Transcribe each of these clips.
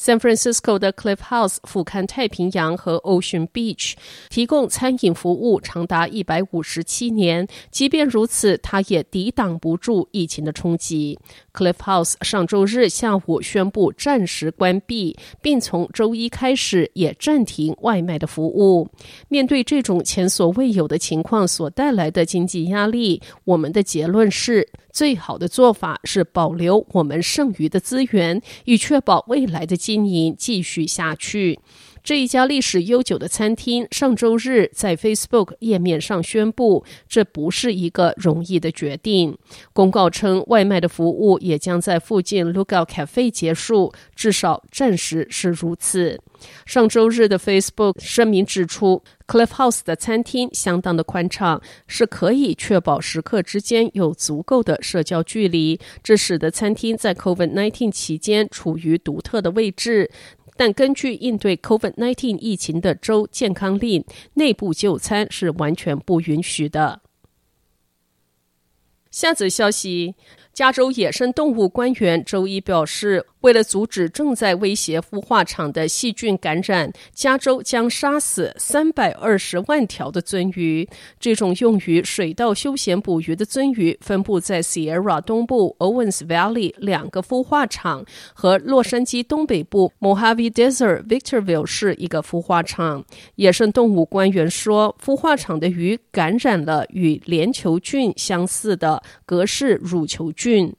San Francisco 的 Cliff House 俯瞰太平洋和 Ocean Beach，提供餐饮服务长达一百五十七年。即便如此，它也抵挡不住疫情的冲击。Cliff House 上周日下午宣布暂时关闭，并从周一开始也暂停外卖的服务。面对这种前所未有的情况所带来的经济压力，我们的结论是：最好的做法是保留我们剩余的资源，以确保未来的经营继续下去。这一家历史悠久的餐厅上周日在 Facebook 页面上宣布，这不是一个容易的决定。公告称，外卖的服务也将在附近 Lookout Cafe 结束，至少暂时是如此。上周日的 Facebook 声明指出，Cliff House 的餐厅相当的宽敞，是可以确保食客之间有足够的社交距离，这使得餐厅在 COVID-19 期间处于独特的位置。但根据应对 COVID-19 疫情的州健康令，内部就餐是完全不允许的。下则消息。加州野生动物官员周一表示，为了阻止正在威胁孵化场的细菌感染，加州将杀死三百二十万条的鳟鱼。这种用于水稻休闲捕鱼的鳟鱼分布在 Sierra 东部 Owens Valley 两个孵化场和洛杉矶东北部 Mojave Desert Victorville 市一个孵化场。野生动物官员说，孵化场的鱼感染了与链球菌相似的格氏乳球菌。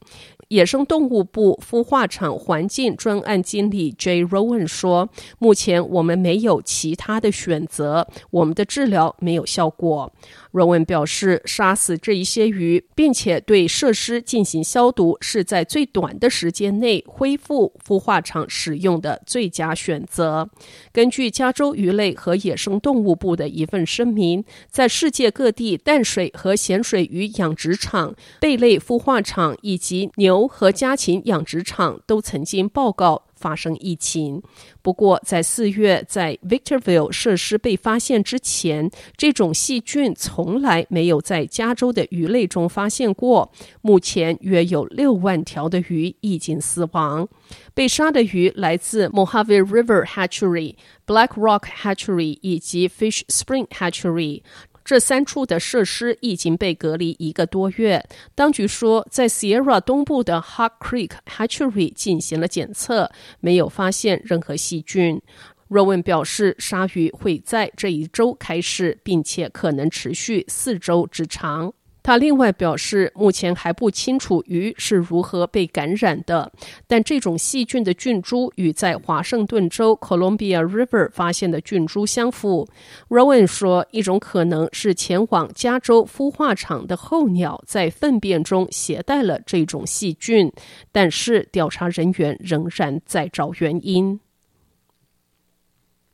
野生动物部孵化场环境专案经理 Jay Rowan 说：“目前我们没有其他的选择，我们的治疗没有效果。” Rowan 表示，杀死这一些鱼，并且对设施进行消毒，是在最短的时间内恢复孵化场使用的最佳选择。根据加州鱼类和野生动物部的一份声明，在世界各地淡水和咸水鱼养殖场、贝类孵化场以及牛和家禽养殖场都曾经报告发生疫情。不过，在四月在 Victorville 设施被发现之前，这种细菌从来没有在加州的鱼类中发现过。目前约有六万条的鱼已经死亡。被杀的鱼来自 Mojave River Hatchery、Black Rock Hatchery 以及 Fish Spring Hatchery。这三处的设施已经被隔离一个多月。当局说，在 Sierra 东部的 Hot Creek Hatchery 进行了检测，没有发现任何细菌。Rowan 表示，鲨鱼会在这一周开始，并且可能持续四周之长。他另外表示，目前还不清楚鱼是如何被感染的，但这种细菌的菌株与在华盛顿州 Columbia River 发现的菌株相符。Rowan 说，一种可能是前往加州孵化场的候鸟在粪便中携带了这种细菌，但是调查人员仍然在找原因。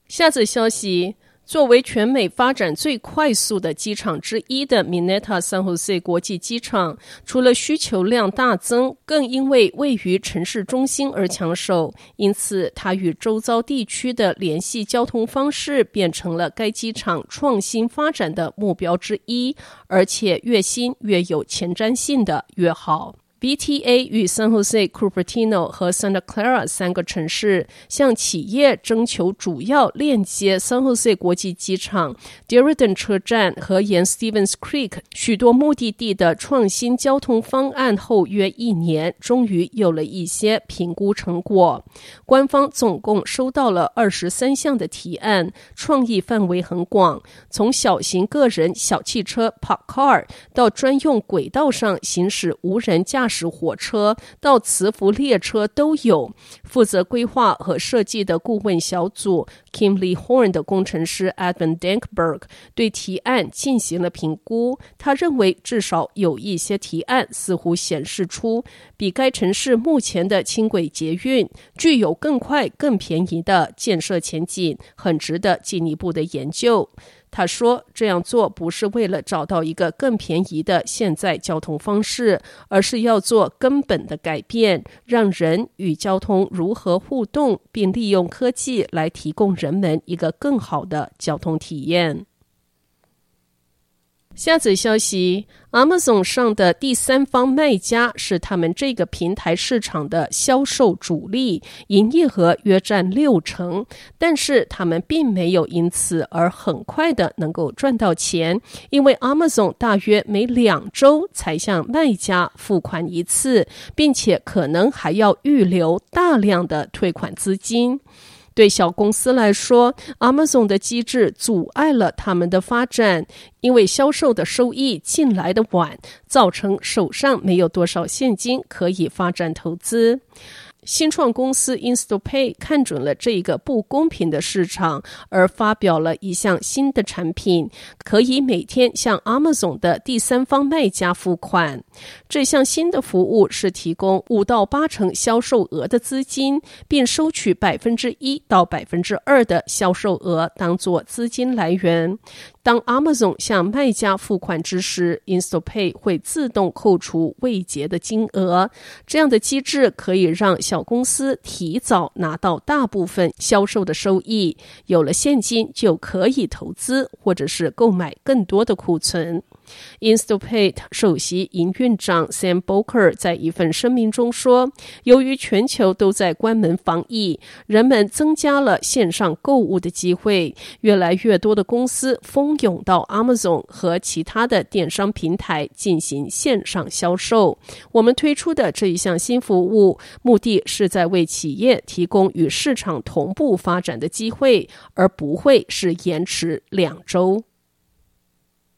下则消息。作为全美发展最快速的机场之一的 Mineta San Jose 国际机场，除了需求量大增，更因为位于城市中心而抢手，因此它与周遭地区的联系交通方式变成了该机场创新发展的目标之一，而且越新越有前瞻性的越好。BTA 与 San Jose、Cupertino 和 Santa Clara 三个城市向企业征求主要链接 San Jose 国际机场、Diridon 车站和沿 Stevens Creek 许多目的地的创新交通方案后约一年，终于有了一些评估成果。官方总共收到了二十三项的提案，创意范围很广，从小型个人小汽车 Park Car 到专用轨道上行驶无人驾驾驶火车到磁浮列车都有。负责规划和设计的顾问小组 Kimley Horn 的工程师 Edwin Dankberg 对提案进行了评估。他认为，至少有一些提案似乎显示出，比该城市目前的轻轨捷运具有更快、更便宜的建设前景，很值得进一步的研究。他说：“这样做不是为了找到一个更便宜的现在交通方式，而是要做根本的改变，让人与交通如何互动，并利用科技来提供人们一个更好的交通体验。”下则消息：Amazon 上的第三方卖家是他们这个平台市场的销售主力，营业额约占六成。但是他们并没有因此而很快的能够赚到钱，因为 Amazon 大约每两周才向卖家付款一次，并且可能还要预留大量的退款资金。对小公司来说，Amazon 的机制阻碍了他们的发展，因为销售的收益进来的晚，造成手上没有多少现金可以发展投资。新创公司 Instapay 看准了这一个不公平的市场，而发表了一项新的产品，可以每天向 Amazon 的第三方卖家付款。这项新的服务是提供五到八成销售额的资金，并收取百分之一到百分之二的销售额当做资金来源。当 Amazon 向卖家付款之时，Instapay 会自动扣除未结的金额。这样的机制可以让小公司提早拿到大部分销售的收益，有了现金就可以投资或者是购买更多的库存。Instapay 首席营运长 Sam Boker 在一份声明中说：“由于全球都在关门防疫，人们增加了线上购物的机会，越来越多的公司蜂拥到 Amazon 和其他的电商平台进行线上销售。我们推出的这一项新服务，目的是在为企业提供与市场同步发展的机会，而不会是延迟两周。”